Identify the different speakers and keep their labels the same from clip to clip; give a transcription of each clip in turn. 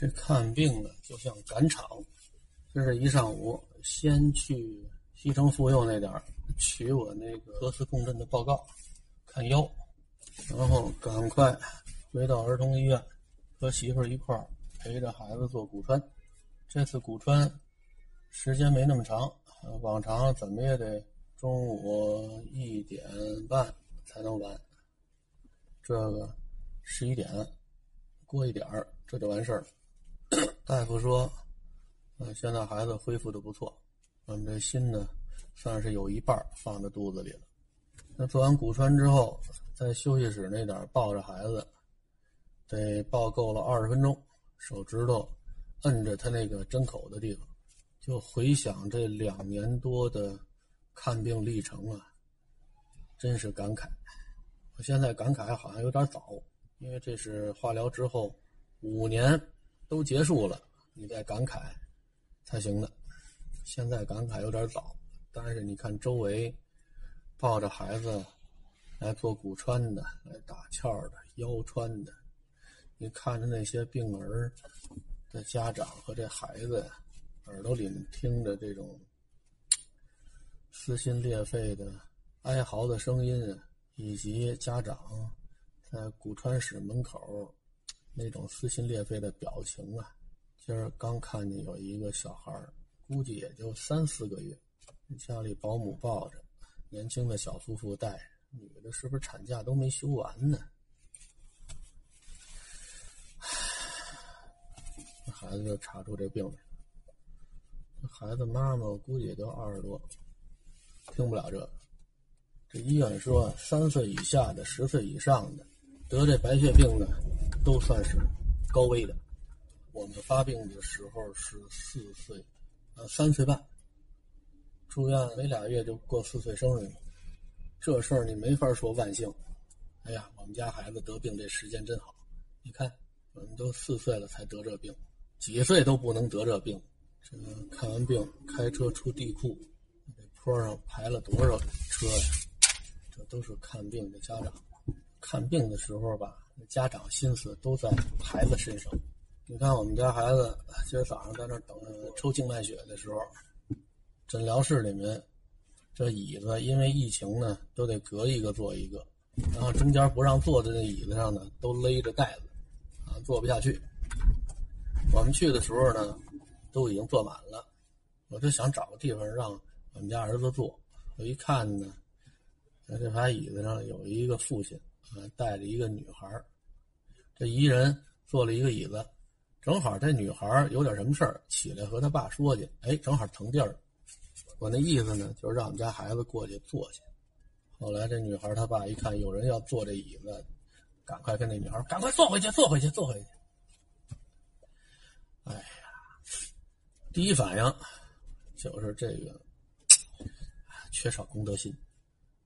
Speaker 1: 这看病呢，就像赶场。这是一上午，先去西城妇幼那点儿取我那个核磁共振的报告，看腰，然后赶快回到儿童医院，和媳妇儿一块儿陪着孩子做骨穿。这次骨穿时间没那么长，往常怎么也得中午一点半才能完。这个十一点过一点儿，这就完事儿了。大夫说，呃，现在孩子恢复的不错，我们这心呢，算是有一半放在肚子里了。那做完骨穿之后，在休息室那点抱着孩子，得抱够了二十分钟，手指头摁着他那个针口的地方，就回想这两年多的看病历程啊，真是感慨。我现在感慨好像有点早，因为这是化疗之后五年。都结束了，你再感慨才行的。现在感慨有点早，但是你看周围抱着孩子来做骨穿的、来打鞘的、腰穿的，你看着那些病儿的家长和这孩子耳朵里面听着这种撕心裂肺的哀嚎的声音，以及家长在骨穿室门口。那种撕心裂肺的表情啊！今儿刚看见有一个小孩估计也就三四个月，家里保姆抱着，年轻的小夫妇带着，女的是不是产假都没休完呢？这孩子就查出这病来了。孩子妈妈估计也就二十多，听不了这个。这医院说，三岁以下的、十岁以上的得这白血病的。都算是高危的。我们发病的时候是四岁，呃，三岁半。住院没俩月就过四岁生日了，这事儿你没法说万幸。哎呀，我们家孩子得病这时间真好。你看，我们都四岁了才得这病，几岁都不能得这病。这看完病，开车出地库，这坡上排了多少车呀？这都是看病的家长。看病的时候吧。家长心思都在孩子身上。你看，我们家孩子今儿早上在那等着抽静脉血的时候，诊疗室里面这椅子因为疫情呢，都得隔一个坐一个，然后中间不让坐的那椅子上呢，都勒着盖子，啊，坐不下去。我们去的时候呢，都已经坐满了，我就想找个地方让我们家儿子坐。我一看呢，在这排椅子上有一个父亲。啊，带着一个女孩这一人坐了一个椅子，正好这女孩有点什么事儿，起来和他爸说去，哎，正好腾地儿。我那意思呢，就是让我们家孩子过去坐下。后来这女孩她爸一看有人要坐这椅子，赶快跟那女孩赶快坐回去，坐回去，坐回去。哎呀，第一反应就是这个缺少公德心。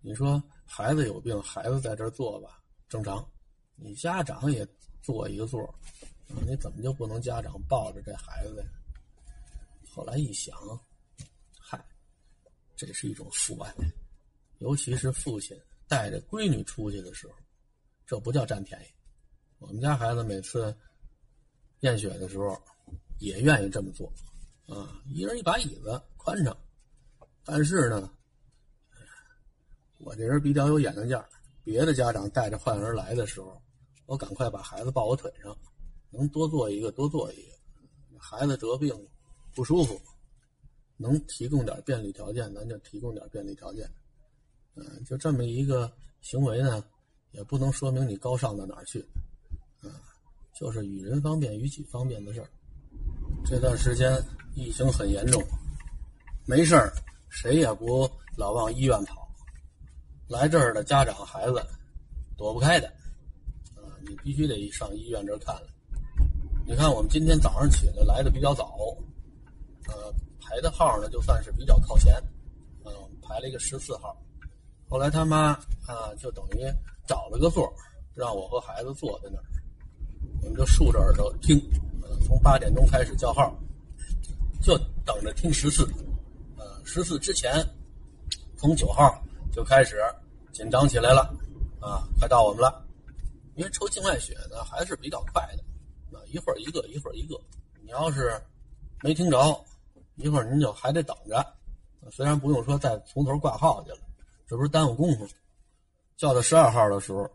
Speaker 1: 你说孩子有病，孩子在这坐吧，正常。你家长也坐一个座你怎么就不能家长抱着这孩子呀？后来一想，嗨，这是一种父爱，尤其是父亲带着闺女出去的时候，这不叫占便宜。我们家孩子每次验血的时候，也愿意这么做，啊，一人一把椅子，宽敞。但是呢。我这人比较有眼力劲儿，别的家长带着患儿来的时候，我赶快把孩子抱我腿上，能多做一个多做一个。孩子得病不舒服，能提供点便利条件，咱就提供点便利条件。嗯，就这么一个行为呢，也不能说明你高尚到哪儿去。啊，就是与人方便，与己方便的事儿。这段时间疫情很严重，没事儿，谁也不老往医院跑。来这儿的家长孩子躲不开的，啊，你必须得上医院这儿看了。你看，我们今天早上起来来的比较早，呃，排的号呢就算是比较靠前，嗯，排了一个十四号。后来他妈啊，就等于找了个座，让我和孩子坐在那儿，我们就竖着耳朵听，从八点钟开始叫号，就等着听十四。呃，十四之前，从九号就开始。紧张起来了，啊，快到我们了，因为抽静脉血呢还是比较快的，一会儿一个，一会儿一个。你要是没听着，一会儿您就还得等着。虽然不用说再从头挂号去了，这不是耽误功夫。叫到十二号的时候，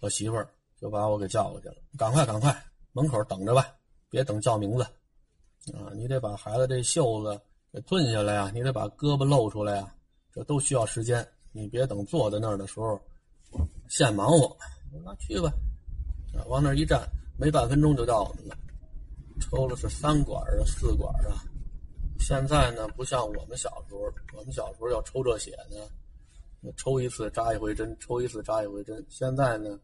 Speaker 1: 我媳妇儿就把我给叫过去了。赶快，赶快，门口等着吧，别等叫名字啊！你得把孩子这袖子给褪下来呀，你得把胳膊露出来呀，这都需要时间。你别等坐在那儿的时候，现忙活。那去吧，啊，往那一站，没半分钟就到我们了。抽了是三管啊，四管啊。现在呢，不像我们小时候，我们小时候要抽这血呢，抽一次扎一回针，抽一次扎一回针。现在呢，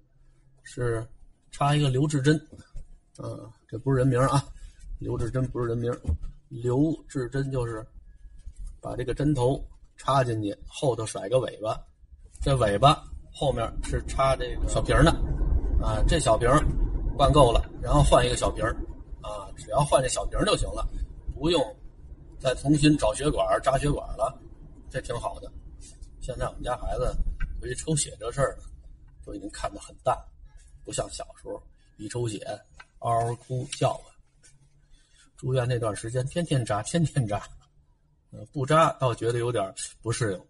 Speaker 1: 是插一个留置针，啊，这不是人名啊，留置针不是人名，留置针就是把这个针头插进去，后头甩个尾巴，这尾巴后面是插这个小瓶的，啊，这小瓶灌够了，然后换一个小瓶啊，只要换这小瓶就行了，不用。再重新找血管扎血管了，这挺好的。现在我们家孩子对于抽血这事儿都已经看得很淡，不像小时候一抽血嗷嗷哭叫啊。住院那段时间天天扎，天天扎，不扎倒觉得有点不适应，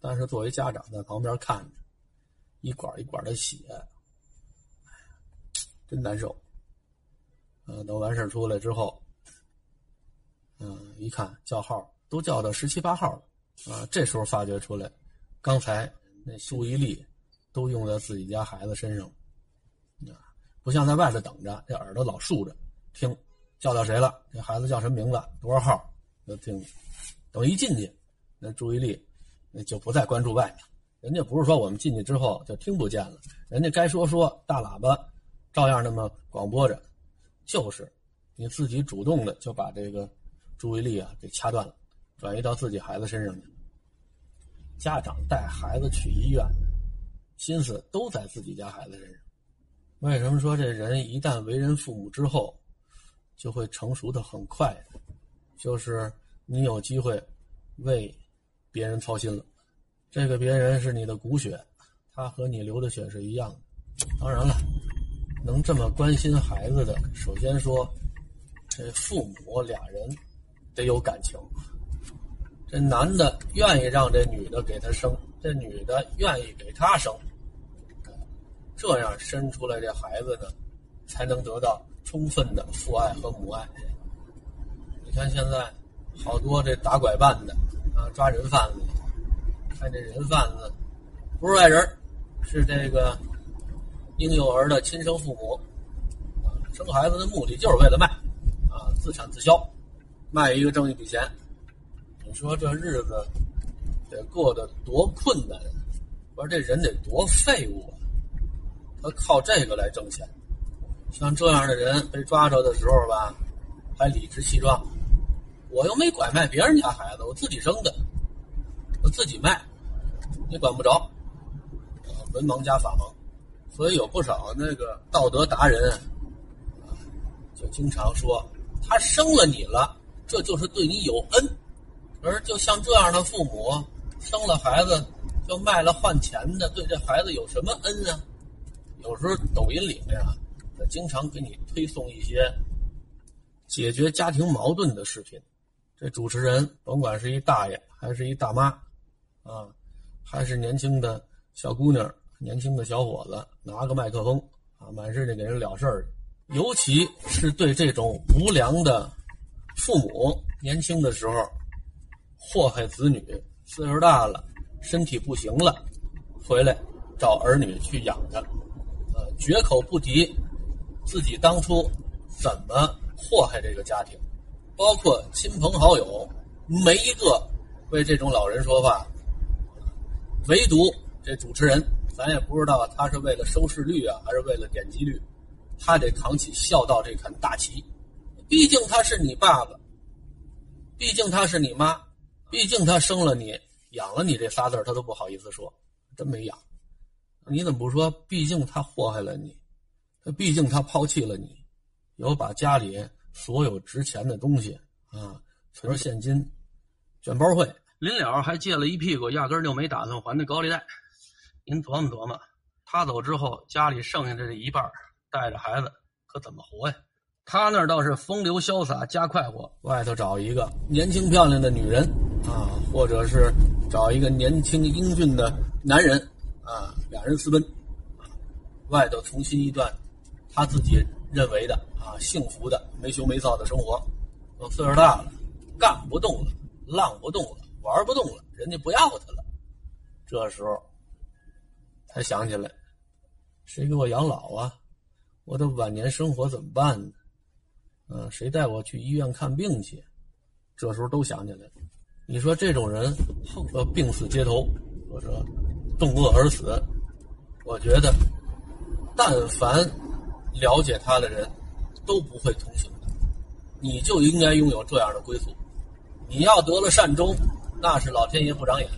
Speaker 1: 但是作为家长在旁边看着，一管一管的血，真难受。嗯，等完事出来之后。嗯，一看叫号都叫到十七八号了，啊，这时候发觉出来，刚才那注意力都用在自己家孩子身上，啊，不像在外头等着，这耳朵老竖着听，叫到谁了？这孩子叫什么名字？多少号？都听。等一进去，那注意力那就不再关注外面，人家不是说我们进去之后就听不见了，人家该说说，大喇叭照样那么广播着，就是你自己主动的就把这个。注意力啊，给掐断了，转移到自己孩子身上去。家长带孩子去医院，心思都在自己家孩子身上。为什么说这人一旦为人父母之后，就会成熟的很快？就是你有机会为别人操心了，这个别人是你的骨血，他和你流的血是一样的。当然了，能这么关心孩子的，首先说这父母俩人。得有感情，这男的愿意让这女的给他生，这女的愿意给他生，这样生出来这孩子呢，才能得到充分的父爱和母爱。你看现在好多这打拐办的啊，抓人贩子，看这人贩子不是外人，是这个婴幼儿的亲生父母，啊生孩子的目的就是为了卖，啊，自产自销。卖一个挣一笔钱，你说这日子得过得多困难？我说这人得多废物啊！他靠这个来挣钱。像这样的人被抓着的时候吧，还理直气壮。我又没拐卖别人家孩子，我自己生的，我自己卖，你管不着。文盲加法盲，所以有不少那个道德达人就经常说他生了你了。这就是对你有恩，而就像这样的父母，生了孩子就卖了换钱的，对这孩子有什么恩啊？有时候抖音里面啊，经常给你推送一些解决家庭矛盾的视频。这主持人甭管是一大爷还是一大妈，啊，还是年轻的小姑娘、年轻的小伙子，拿个麦克风啊，满世界给人了事儿。尤其是对这种无良的。父母年轻的时候祸害子女，岁数大了，身体不行了，回来找儿女去养着，呃，绝口不提自己当初怎么祸害这个家庭，包括亲朋好友，没一个为这种老人说话，唯独这主持人，咱也不知道他是为了收视率啊，还是为了点击率，他得扛起孝道这杆大旗。毕竟他是你爸爸，毕竟他是你妈，毕竟他生了你，养了你这仨字他都不好意思说，真没养。你怎么不说？毕竟他祸害了你，他毕竟他抛弃了你，有把家里所有值钱的东西啊，存现金，卷包会，临了还借了一屁股，压根就没打算还那高利贷。您琢磨琢磨，他走之后，家里剩下的这一半带着孩子可怎么活呀？他那儿倒是风流潇洒加快活，外头找一个年轻漂亮的女人啊，或者是找一个年轻英俊的男人啊，俩人私奔，外头重新一段他自己认为的啊幸福的没羞没臊的生活。我岁数大了，干不动了，浪不动了，玩不动了，人家不要他了。这时候才想起来，谁给我养老啊？我的晚年生活怎么办呢？嗯，谁带我去医院看病去？这时候都想起来了。你说这种人，呃，病死街头，或者冻饿而死，我觉得，但凡了解他的人，都不会同情他。你就应该拥有这样的归宿。你要得了善终，那是老天爷不长眼。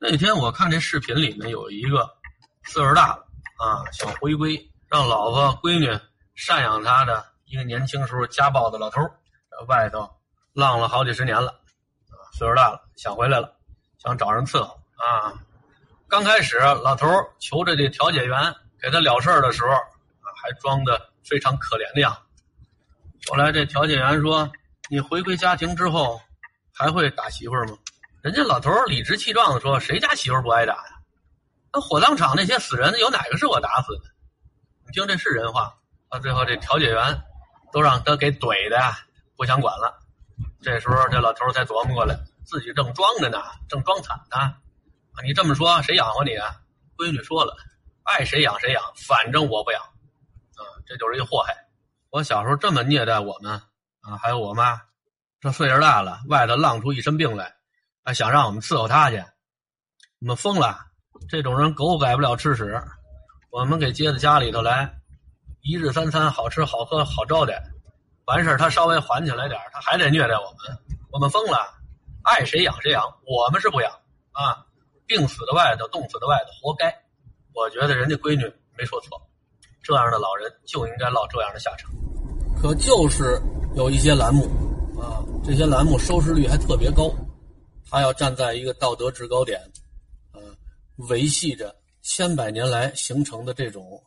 Speaker 1: 那天我看这视频里面有一个岁数大了啊，想回归，让老婆闺女赡养他的一个年轻时候家暴的老头，在外头浪了好几十年了，啊，岁数大了想回来了，想找人伺候啊。刚开始老头求着这调解员给他了事儿的时候，啊，还装的非常可怜的样子。后来这调解员说：“你回归家庭之后，还会打媳妇吗？”人家老头理直气壮的说：“谁家媳妇不挨打呀？那火葬场那些死人，有哪个是我打死的？你听这是人话。”到最后，这调解员都让他给怼的不想管了。这时候，这老头才琢磨过来，自己正装着呢，正装惨呢。啊，你这么说，谁养活你啊？闺女说了，爱谁养谁养，反正我不养。啊，这就是一祸害。我小时候这么虐待我们啊，还有我妈，这岁数大了，外头浪出一身病来，还想让我们伺候他去，我们疯了！这种人狗改不了吃屎，我们给接到家里头来，一日三餐好吃好喝好招待，完事他稍微缓起来点他还得虐待我们，我们疯了！爱谁养谁养，我们是不养啊！病死的外头，冻死的外头，活该！我觉得人家闺女没说错。这样的老人就应该落这样的下场，可就是有一些栏目，啊，这些栏目收视率还特别高，他要站在一个道德制高点，呃，维系着千百年来形成的这种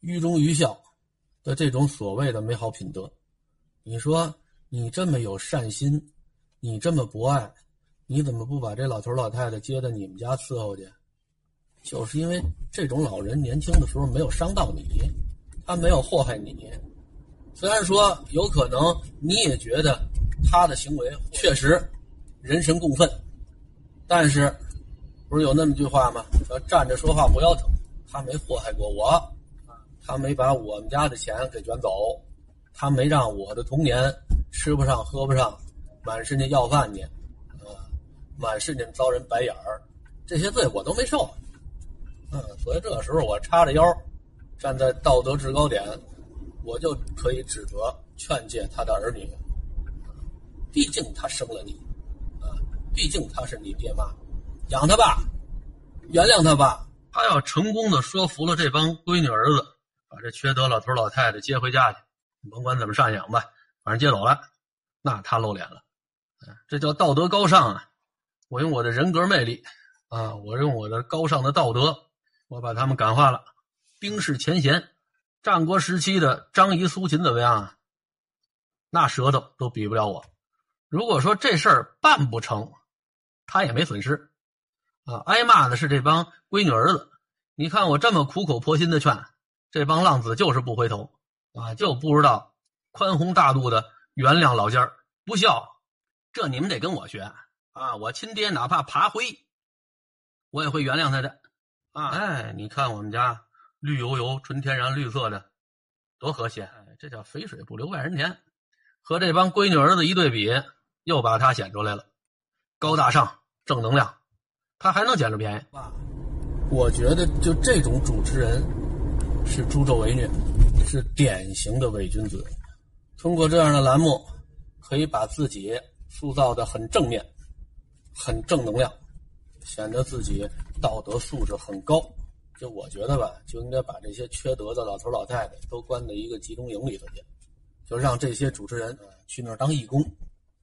Speaker 1: 愚忠愚孝的这种所谓的美好品德。你说你这么有善心，你这么博爱，你怎么不把这老头老太太接到你们家伺候去？就是因为这种老人年轻的时候没有伤到你。他没有祸害你，虽然说有可能你也觉得他的行为确实人神共愤，但是不是有那么句话吗？说站着说话不腰疼。他没祸害过我，他没把我们家的钱给卷走，他没让我的童年吃不上喝不上，满世界要饭去，啊，满世界遭人白眼儿，这些罪我都没受，嗯，所以这个时候我叉着腰。站在道德制高点，我就可以指责、劝诫他的儿女。毕竟他生了你，毕竟他是你爹妈，养他吧，原谅他吧。他要成功的说服了这帮闺女儿子，把这缺德老头老太太接回家去，甭管怎么赡养吧，反正接走了，那他露脸了，这叫道德高尚啊！我用我的人格魅力，啊，我用我的高尚的道德，我把他们感化了。冰释前嫌，战国时期的张仪、苏秦怎么样啊？那舌头都比不了我。如果说这事儿办不成，他也没损失啊。挨骂的是这帮闺女儿子。你看我这么苦口婆心的劝，这帮浪子就是不回头啊，就不知道宽宏大度的原谅老家儿不孝。这你们得跟我学啊！我亲爹哪怕爬灰，我也会原谅他的啊！哎，你看我们家。绿油油、纯天然、绿色的，多和谐！这叫肥水不流外人田。和这帮闺女儿子一对比，又把他显出来了，高大上、正能量，他还能捡着便宜？爸，我觉得就这种主持人是助纣为虐，是典型的伪君子。通过这样的栏目，可以把自己塑造的很正面、很正能量，显得自己道德素质很高。就我觉得吧，就应该把这些缺德的老头老太太都关在一个集中营里头去，就让这些主持人去那儿当义工，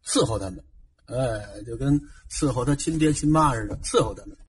Speaker 1: 伺候他们，哎，就跟伺候他亲爹亲妈似的，伺候他们。